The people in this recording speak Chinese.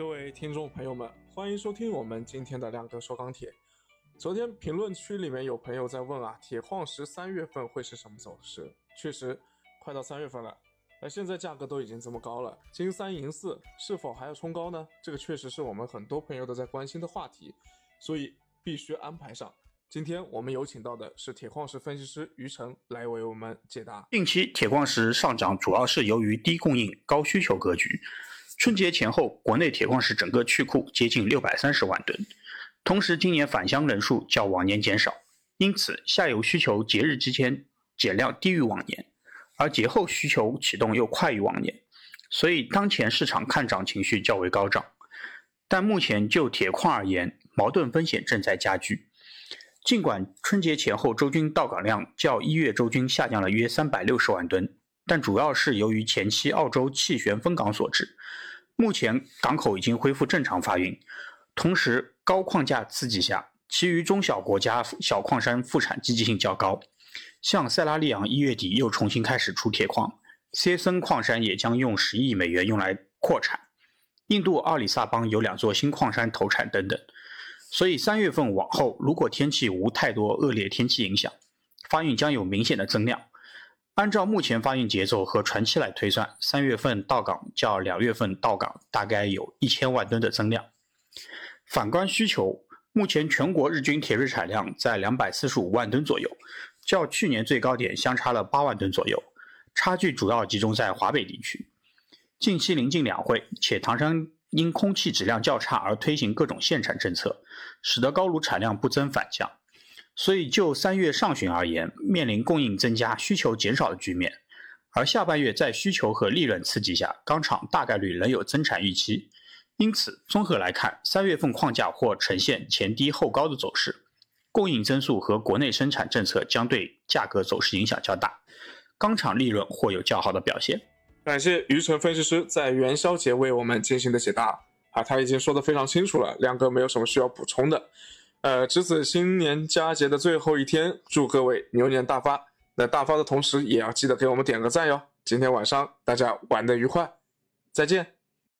各位听众朋友们，欢迎收听我们今天的亮哥说钢铁。昨天评论区里面有朋友在问啊，铁矿石三月份会是什么走势？确实，快到三月份了，而现在价格都已经这么高了，金三银四是否还要冲高呢？这个确实是我们很多朋友都在关心的话题，所以必须安排上。今天我们有请到的是铁矿石分析师于晨来为我们解答。近期铁矿石上涨主要是由于低供应高需求格局。春节前后，国内铁矿石整个去库接近六百三十万吨，同时今年返乡人数较往年减少，因此下游需求节日之间减量低于往年，而节后需求启动又快于往年，所以当前市场看涨情绪较为高涨。但目前就铁矿而言，矛盾风险正在加剧。尽管春节前后周均到港量较一月周均下降了约三百六十万吨，但主要是由于前期澳洲气旋封港所致。目前港口已经恢复正常发运，同时高矿价刺激下，其余中小国家小矿山复产积极性较高。像塞拉利昂一月底又重新开始出铁矿，塞森矿山也将用十亿美元用来扩产。印度奥里萨邦有两座新矿山投产等等。所以三月份往后，如果天气无太多恶劣天气影响，发运将有明显的增量。按照目前发运节奏和船期来推算，三月份到港较两月份到港大概有一千万吨的增量。反观需求，目前全国日均铁铝产量在两百四十五万吨左右，较去年最高点相差了八万吨左右，差距主要集中在华北地区。近期临近两会，且唐山。因空气质量较差而推行各种限产政策，使得高炉产量不增反降，所以就三月上旬而言，面临供应增加、需求减少的局面。而下半月在需求和利润刺激下，钢厂大概率仍有增产预期。因此，综合来看，三月份矿价或呈现前低后高的走势，供应增速和国内生产政策将对价格走势影响较大，钢厂利润或有较好的表现。感谢余晨分析师在元宵节为我们进行的解答啊，他已经说得非常清楚了，亮哥没有什么需要补充的。呃，值此新年佳节的最后一天，祝各位牛年大发。那大发的同时，也要记得给我们点个赞哟。今天晚上大家玩的愉快，再见。